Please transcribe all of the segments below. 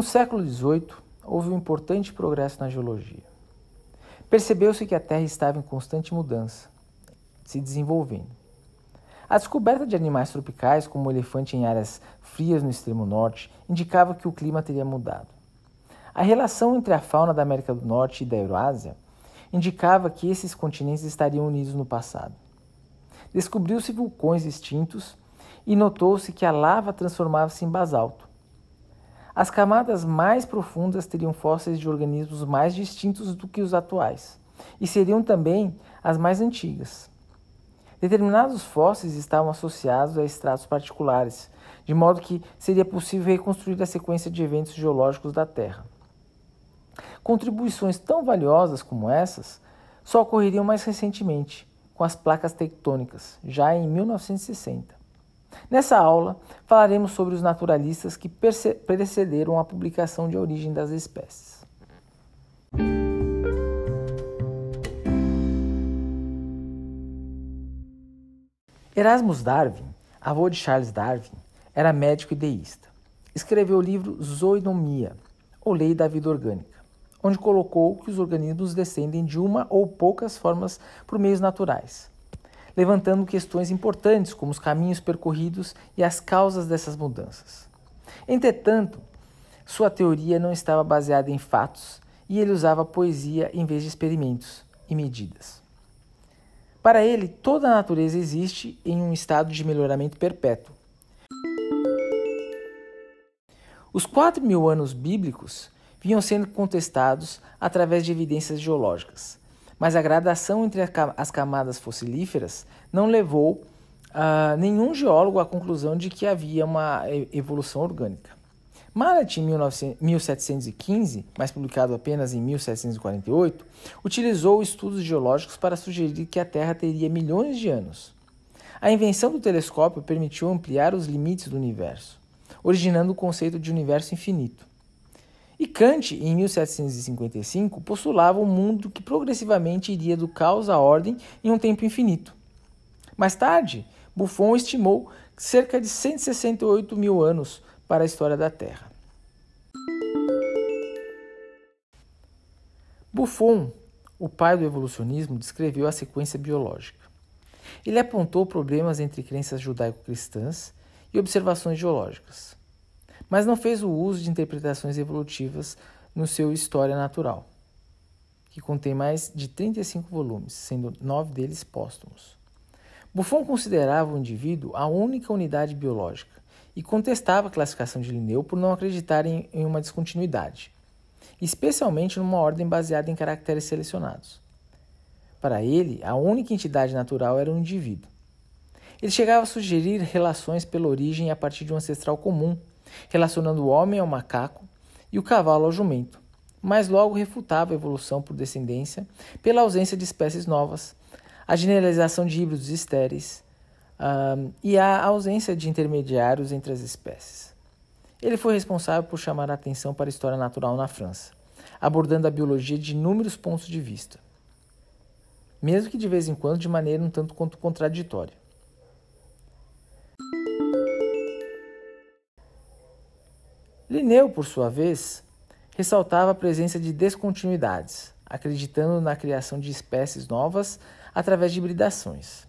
No século XVIII, houve um importante progresso na geologia. Percebeu-se que a Terra estava em constante mudança, se desenvolvendo. A descoberta de animais tropicais, como o elefante em áreas frias no extremo norte, indicava que o clima teria mudado. A relação entre a fauna da América do Norte e da Eurásia indicava que esses continentes estariam unidos no passado. Descobriu-se vulcões extintos e notou-se que a lava transformava-se em basalto. As camadas mais profundas teriam fósseis de organismos mais distintos do que os atuais, e seriam também as mais antigas. Determinados fósseis estavam associados a estratos particulares, de modo que seria possível reconstruir a sequência de eventos geológicos da Terra. Contribuições tão valiosas como essas só ocorreriam mais recentemente, com as placas tectônicas, já em 1960. Nessa aula, falaremos sobre os naturalistas que precederam a publicação de Origem das Espécies. Erasmus Darwin, avô de Charles Darwin, era médico e deísta. Escreveu o livro Zoonomia, ou Lei da Vida Orgânica, onde colocou que os organismos descendem de uma ou poucas formas por meios naturais, levantando questões importantes como os caminhos percorridos e as causas dessas mudanças. Entretanto, sua teoria não estava baseada em fatos e ele usava poesia em vez de experimentos e medidas. Para ele, toda a natureza existe em um estado de melhoramento perpétuo. Os quatro mil anos bíblicos vinham sendo contestados através de evidências geológicas, mas a gradação entre as camadas fossilíferas não levou uh, nenhum geólogo à conclusão de que havia uma evolução orgânica. Mallet, em 1715, mas publicado apenas em 1748, utilizou estudos geológicos para sugerir que a Terra teria milhões de anos. A invenção do telescópio permitiu ampliar os limites do universo, originando o conceito de universo infinito. E Kant, em 1755, postulava um mundo que progressivamente iria do caos à ordem em um tempo infinito. Mais tarde, Buffon estimou cerca de 168 mil anos para a história da Terra. Buffon, o pai do evolucionismo, descreveu a sequência biológica. Ele apontou problemas entre crenças judaico-cristãs e observações geológicas mas não fez o uso de interpretações evolutivas no seu História Natural, que contém mais de 35 volumes, sendo nove deles póstumos. Buffon considerava o indivíduo a única unidade biológica e contestava a classificação de Linneu por não acreditar em, em uma descontinuidade, especialmente numa ordem baseada em caracteres selecionados. Para ele, a única entidade natural era o indivíduo. Ele chegava a sugerir relações pela origem a partir de um ancestral comum, relacionando o homem ao macaco e o cavalo ao jumento, mas logo refutava a evolução por descendência pela ausência de espécies novas, a generalização de híbridos estéreis um, e a ausência de intermediários entre as espécies. Ele foi responsável por chamar a atenção para a história natural na França, abordando a biologia de inúmeros pontos de vista, mesmo que de vez em quando de maneira um tanto quanto contraditória. Linneu, por sua vez, ressaltava a presença de descontinuidades, acreditando na criação de espécies novas através de hibridações,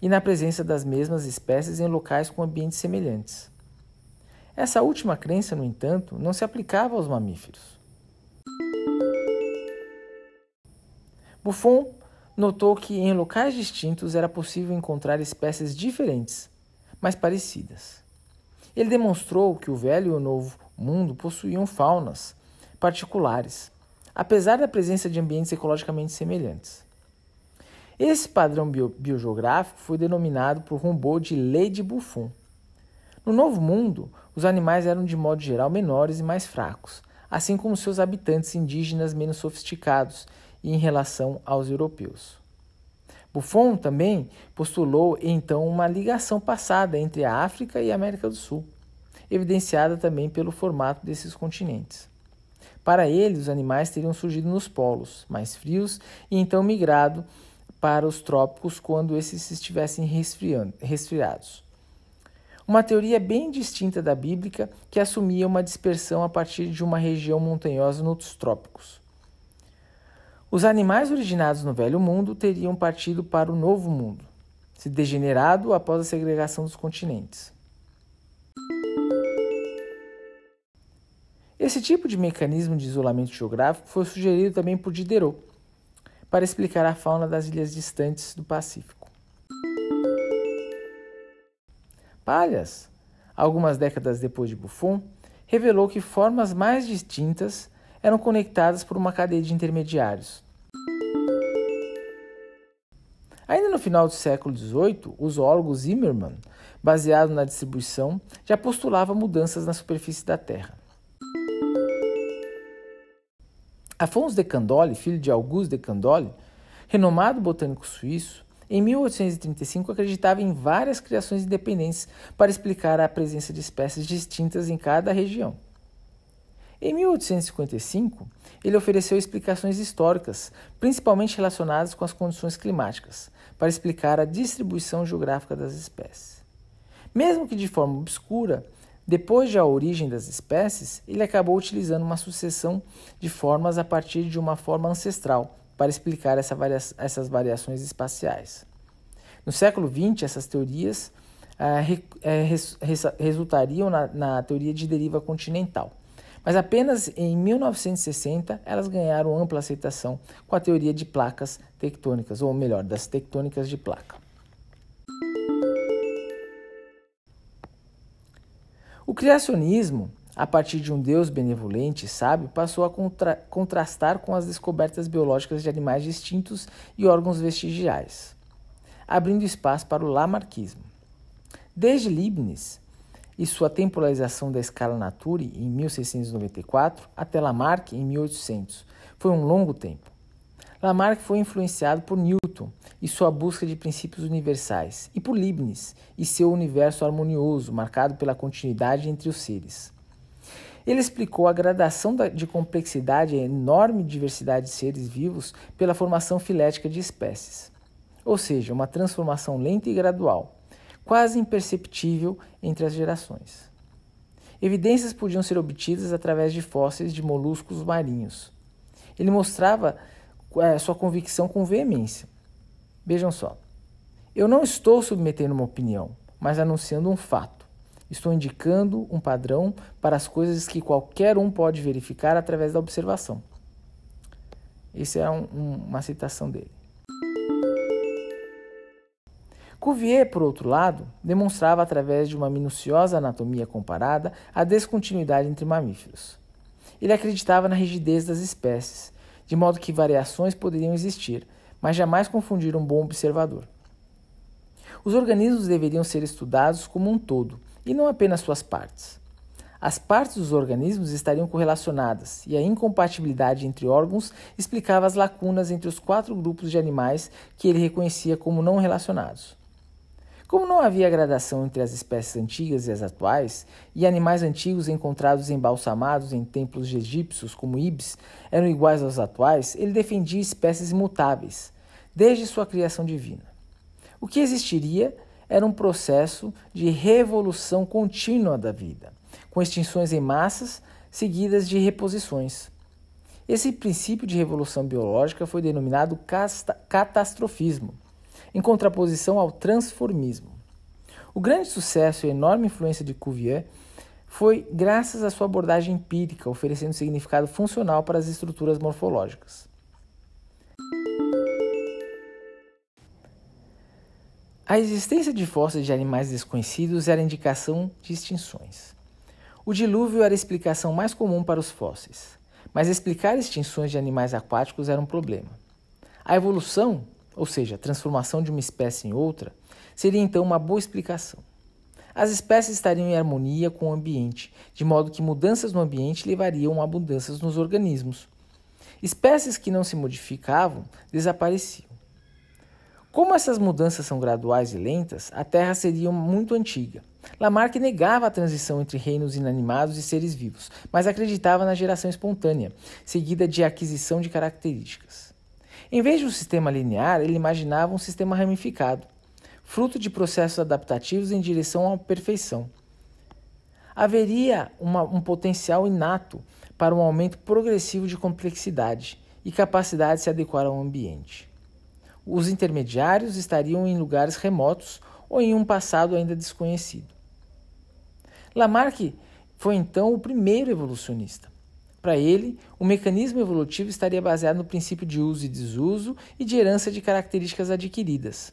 e na presença das mesmas espécies em locais com ambientes semelhantes. Essa última crença, no entanto, não se aplicava aos mamíferos. Buffon notou que em locais distintos era possível encontrar espécies diferentes, mas parecidas. Ele demonstrou que o velho e o novo mundo possuíam faunas particulares, apesar da presença de ambientes ecologicamente semelhantes. Esse padrão bio biogeográfico foi denominado por Humboldt de Lei de Buffon. No Novo Mundo, os animais eram de modo geral menores e mais fracos, assim como seus habitantes indígenas menos sofisticados em relação aos europeus. Buffon também postulou então uma ligação passada entre a África e a América do Sul, evidenciada também pelo formato desses continentes. Para ele, os animais teriam surgido nos polos, mais frios, e então migrado para os trópicos quando esses estivessem resfriados. uma teoria bem distinta da bíblica que assumia uma dispersão a partir de uma região montanhosa nos trópicos. Os animais originados no Velho Mundo teriam partido para o Novo Mundo, se degenerado após a segregação dos continentes. Esse tipo de mecanismo de isolamento geográfico foi sugerido também por Diderot, para explicar a fauna das ilhas distantes do Pacífico. Pallas, algumas décadas depois de Buffon, revelou que formas mais distintas eram conectadas por uma cadeia de intermediários. Ainda no final do século XVIII, o zoólogo Zimmermann, baseado na distribuição, já postulava mudanças na superfície da Terra. Afonso de Candolle, filho de Auguste de Candolle, renomado botânico suíço, em 1835 acreditava em várias criações independentes para explicar a presença de espécies distintas em cada região. Em 1855, ele ofereceu explicações históricas, principalmente relacionadas com as condições climáticas, para explicar a distribuição geográfica das espécies. Mesmo que de forma obscura, depois de a origem das espécies, ele acabou utilizando uma sucessão de formas a partir de uma forma ancestral para explicar essa varia essas variações espaciais. No século XX, essas teorias ah, re eh, res resultariam na, na teoria de deriva continental, mas apenas em 1960 elas ganharam ampla aceitação com a teoria de placas tectônicas, ou melhor, das tectônicas de placa. O criacionismo, a partir de um Deus benevolente e sábio, passou a contra contrastar com as descobertas biológicas de animais distintos e órgãos vestigiais, abrindo espaço para o lamarquismo. Desde Leibniz e sua temporalização da escala Nature em 1694 até Lamarck em 1800, foi um longo tempo. Lamarck foi influenciado por Newton e sua busca de princípios universais, e por Leibniz e seu universo harmonioso, marcado pela continuidade entre os seres. Ele explicou a gradação de complexidade e a enorme diversidade de seres vivos pela formação filética de espécies, ou seja, uma transformação lenta e gradual, quase imperceptível entre as gerações. Evidências podiam ser obtidas através de fósseis de moluscos marinhos. Ele mostrava é, sua convicção com veemência. Vejam só. Eu não estou submetendo uma opinião, mas anunciando um fato. Estou indicando um padrão para as coisas que qualquer um pode verificar através da observação. Essa é um, um, uma citação dele. Cuvier, por outro lado, demonstrava através de uma minuciosa anatomia comparada a descontinuidade entre mamíferos. Ele acreditava na rigidez das espécies de modo que variações poderiam existir, mas jamais confundir um bom observador. Os organismos deveriam ser estudados como um todo, e não apenas suas partes. As partes dos organismos estariam correlacionadas, e a incompatibilidade entre órgãos explicava as lacunas entre os quatro grupos de animais que ele reconhecia como não relacionados. Como não havia gradação entre as espécies antigas e as atuais, e animais antigos encontrados embalsamados em templos egípcios, como ibis, eram iguais aos atuais, ele defendia espécies imutáveis, desde sua criação divina. O que existiria era um processo de revolução contínua da vida, com extinções em massas seguidas de reposições. Esse princípio de revolução biológica foi denominado catastrofismo em contraposição ao transformismo. O grande sucesso e enorme influência de Cuvier foi graças à sua abordagem empírica, oferecendo significado funcional para as estruturas morfológicas. A existência de fósseis de animais desconhecidos era indicação de extinções. O dilúvio era a explicação mais comum para os fósseis, mas explicar extinções de animais aquáticos era um problema. A evolução ou seja, a transformação de uma espécie em outra, seria então uma boa explicação. As espécies estariam em harmonia com o ambiente, de modo que mudanças no ambiente levariam a mudanças nos organismos. Espécies que não se modificavam desapareciam. Como essas mudanças são graduais e lentas, a Terra seria muito antiga. Lamarck negava a transição entre reinos inanimados e seres vivos, mas acreditava na geração espontânea, seguida de aquisição de características. Em vez de um sistema linear, ele imaginava um sistema ramificado. fruto de processos adaptativos em direção à perfeição. Haveria uma, um potencial inato para um aumento progressivo de complexidade e capacidade de se adequar ao ambiente. Os intermediários estariam em lugares remotos ou em um passado ainda desconhecido. Lamarck foi então o primeiro evolucionista. Para ele, o mecanismo evolutivo estaria baseado no princípio de uso e desuso e de herança de características adquiridas.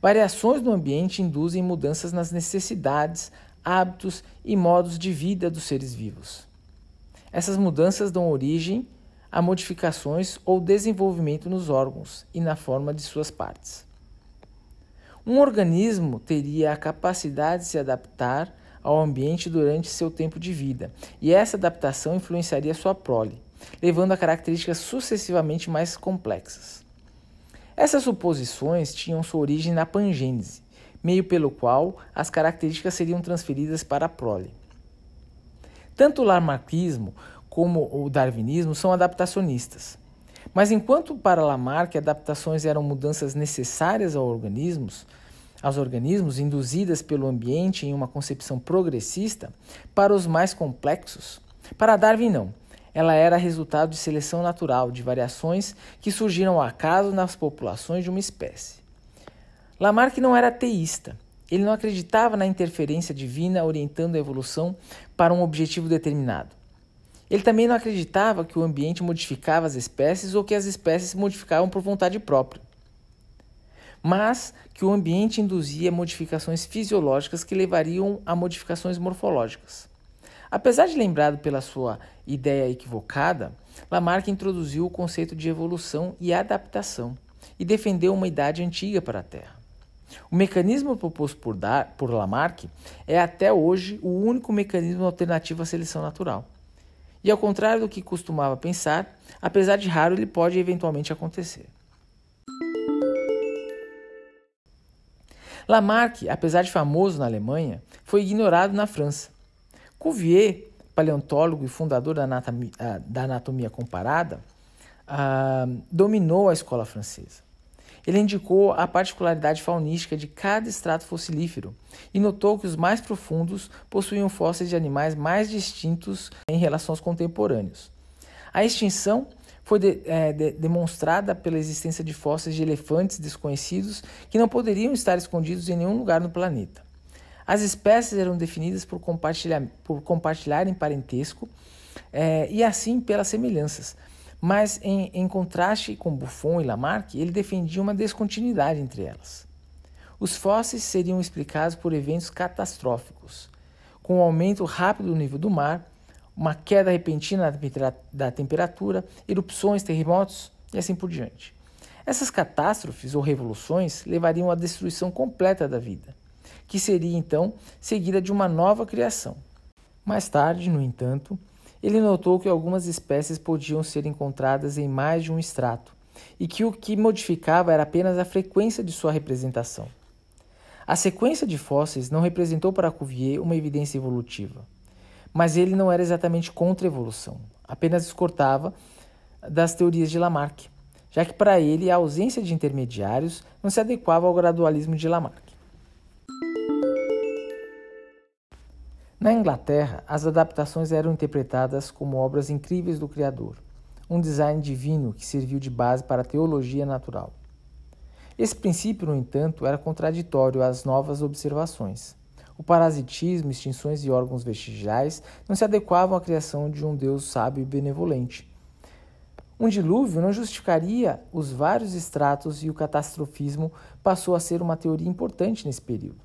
Variações no ambiente induzem mudanças nas necessidades, hábitos e modos de vida dos seres vivos. Essas mudanças dão origem a modificações ou desenvolvimento nos órgãos e na forma de suas partes. Um organismo teria a capacidade de se adaptar ao ambiente durante seu tempo de vida, e essa adaptação influenciaria sua prole, levando a características sucessivamente mais complexas. Essas suposições tinham sua origem na pangênese, meio pelo qual as características seriam transferidas para a prole. Tanto o lamarckismo como o darwinismo são adaptacionistas. Mas enquanto para Lamarck adaptações eram mudanças necessárias aos organismos, aos organismos induzidas pelo ambiente em uma concepção progressista, para os mais complexos, para Darwin não. Ela era resultado de seleção natural, de variações que surgiram ao acaso nas populações de uma espécie. Lamarck não era teísta. Ele não acreditava na interferência divina orientando a evolução para um objetivo determinado. Ele também não acreditava que o ambiente modificava as espécies ou que as espécies se modificavam por vontade própria mas que o ambiente induzia modificações fisiológicas que levariam a modificações morfológicas. Apesar de lembrado pela sua ideia equivocada, Lamarck introduziu o conceito de evolução e adaptação e defendeu uma idade antiga para a Terra. O mecanismo proposto por, Dar, por Lamarck é até hoje o único mecanismo alternativo à seleção natural. E ao contrário do que costumava pensar, apesar de raro, ele pode eventualmente acontecer. Lamarck, apesar de famoso na Alemanha, foi ignorado na França. Cuvier, paleontólogo e fundador da anatomia, ah, da anatomia comparada, ah, dominou a escola francesa. Ele indicou a particularidade faunística de cada extrato fossilífero e notou que os mais profundos possuíam fósseis de animais mais distintos em relação aos contemporâneos. A extinção foi de, é, de, demonstrada pela existência de fósseis de elefantes desconhecidos que não poderiam estar escondidos em nenhum lugar no planeta. As espécies eram definidas por, compartilhar, por compartilharem parentesco é, e assim pelas semelhanças. Mas, em, em contraste com Buffon e Lamarck, ele defendia uma descontinuidade entre elas. Os fósseis seriam explicados por eventos catastróficos, com o aumento rápido do nível do mar, uma queda repentina da temperatura, erupções, terremotos e assim por diante. Essas catástrofes ou revoluções levariam à destruição completa da vida, que seria então seguida de uma nova criação. Mais tarde, no entanto, ele notou que algumas espécies podiam ser encontradas em mais de um extrato e que o que modificava era apenas a frequência de sua representação. A sequência de fósseis não representou para Cuvier uma evidência evolutiva mas ele não era exatamente contra a evolução, apenas discordava das teorias de Lamarck, já que para ele a ausência de intermediários não se adequava ao gradualismo de Lamarck. Na Inglaterra, as adaptações eram interpretadas como obras incríveis do Criador, um design divino que serviu de base para a teologia natural. Esse princípio, no entanto, era contraditório às novas observações. O parasitismo, extinções de órgãos vestigiais não se adequavam à criação de um Deus sábio e benevolente. Um dilúvio não justificaria os vários estratos e o catastrofismo passou a ser uma teoria importante nesse período.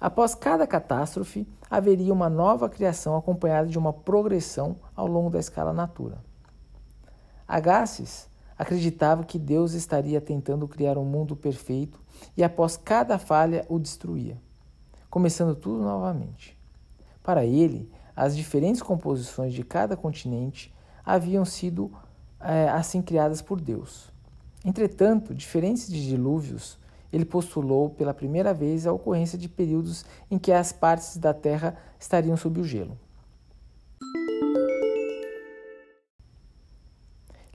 Após cada catástrofe, haveria uma nova criação acompanhada de uma progressão ao longo da escala natura. Agassiz acreditava que Deus estaria tentando criar um mundo perfeito e após cada falha o destruía começando tudo novamente. Para ele, as diferentes composições de cada continente haviam sido é, assim criadas por Deus. Entretanto, diferentes de dilúvios, ele postulou pela primeira vez a ocorrência de períodos em que as partes da Terra estariam sob o gelo.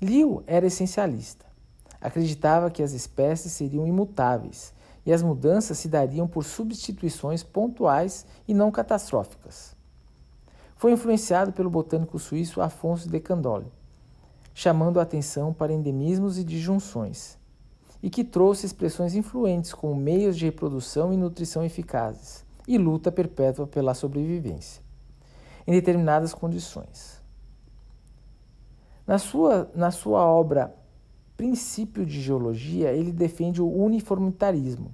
Liu era essencialista. Acreditava que as espécies seriam imutáveis e as mudanças se dariam por substituições pontuais e não catastróficas. Foi influenciado pelo botânico suíço Afonso de Candolle, chamando a atenção para endemismos e disjunções, e que trouxe expressões influentes como meios de reprodução e nutrição eficazes e luta perpétua pela sobrevivência, em determinadas condições. Na sua, na sua obra Princípio de Geologia, ele defende o uniformitarismo,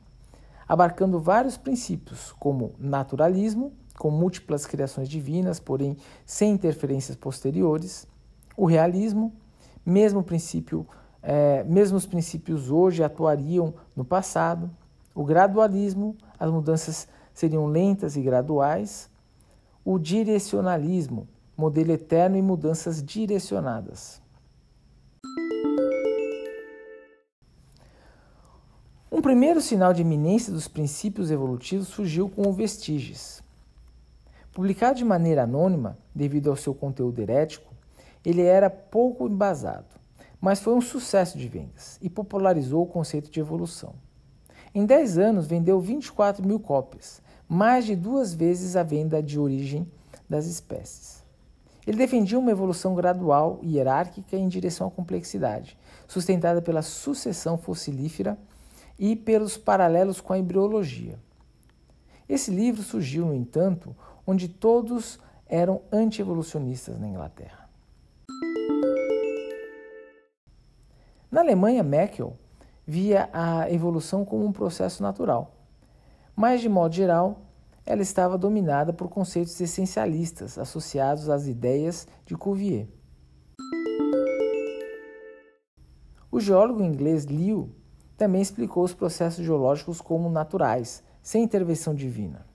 abarcando vários princípios, como naturalismo, com múltiplas criações divinas, porém sem interferências posteriores, o realismo, mesmo princípio, é, os princípios hoje atuariam no passado, o gradualismo, as mudanças seriam lentas e graduais, o direcionalismo, modelo eterno e mudanças direcionadas. Primeiro sinal de iminência dos princípios evolutivos surgiu com o Vestígios. Publicado de maneira anônima, devido ao seu conteúdo herético, ele era pouco embasado, mas foi um sucesso de vendas e popularizou o conceito de evolução. Em 10 anos, vendeu 24 mil cópias, mais de duas vezes a venda de origem das espécies. Ele defendia uma evolução gradual e hierárquica em direção à complexidade, sustentada pela sucessão fossilífera e pelos paralelos com a embriologia. Esse livro surgiu, no entanto, onde todos eram anti-evolucionistas na Inglaterra. Na Alemanha, Meckel via a evolução como um processo natural, mas, de modo geral, ela estava dominada por conceitos essencialistas associados às ideias de Cuvier. O geólogo inglês Liu também explicou os processos geológicos como naturais, sem intervenção divina.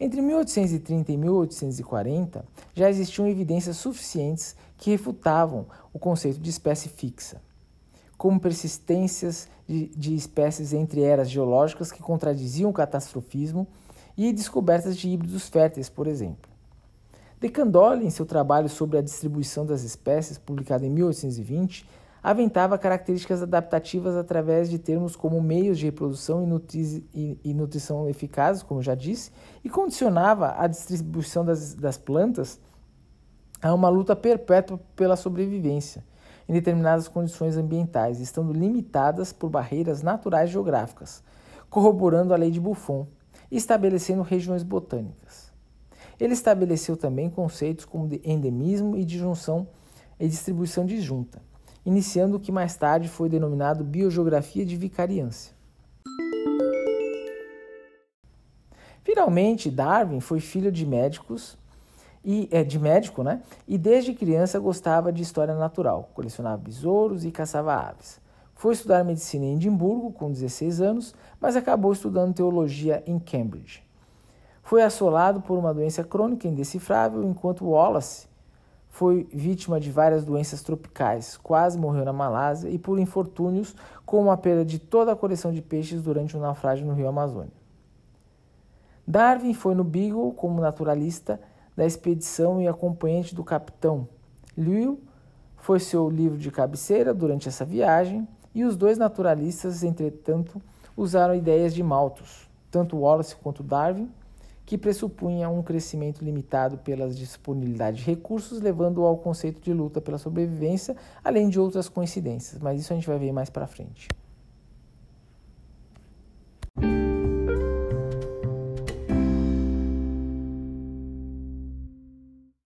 Entre 1830 e 1840, já existiam evidências suficientes que refutavam o conceito de espécie fixa como persistências de, de espécies entre eras geológicas que contradiziam o catastrofismo e descobertas de híbridos férteis, por exemplo. De Candolle, em seu trabalho sobre a distribuição das espécies, publicado em 1820, aventava características adaptativas através de termos como meios de reprodução e, nutri nutrição eficazes, como já disse, e condicionava a distribuição das, das plantas a uma luta perpétua pela sobrevivência em determinadas condições ambientais, estando limitadas por barreiras naturais geográficas, corroborando a lei de Buffon e estabelecendo regiões botânicas. Ele estabeleceu também conceitos como de endemismo e disjunção e distribuição disjunta, iniciando o que mais tarde foi denominado biogeografia de vicariância. Finalmente, Darwin foi filho de médicos e é, de médico, né? E desde criança gostava de história natural, colecionava besouros e caçava aves. Foi estudar medicina em Edimburgo com 16 anos, mas acabou estudando teologia em Cambridge. Foi assolado por uma doença crônica indecifrável, enquanto Wallace foi vítima de várias doenças tropicais, quase morreu na Malásia e por infortúnios, como a perda de toda a coleção de peixes durante um naufrágio no rio Amazônia. Darwin foi no Beagle como naturalista da expedição e acompanhante do capitão. Liu foi seu livro de cabeceira durante essa viagem e os dois naturalistas, entretanto, usaram ideias de Malthus, tanto Wallace quanto Darwin, que pressupunha um crescimento limitado pela disponibilidade de recursos, levando ao conceito de luta pela sobrevivência, além de outras coincidências, mas isso a gente vai ver mais para frente.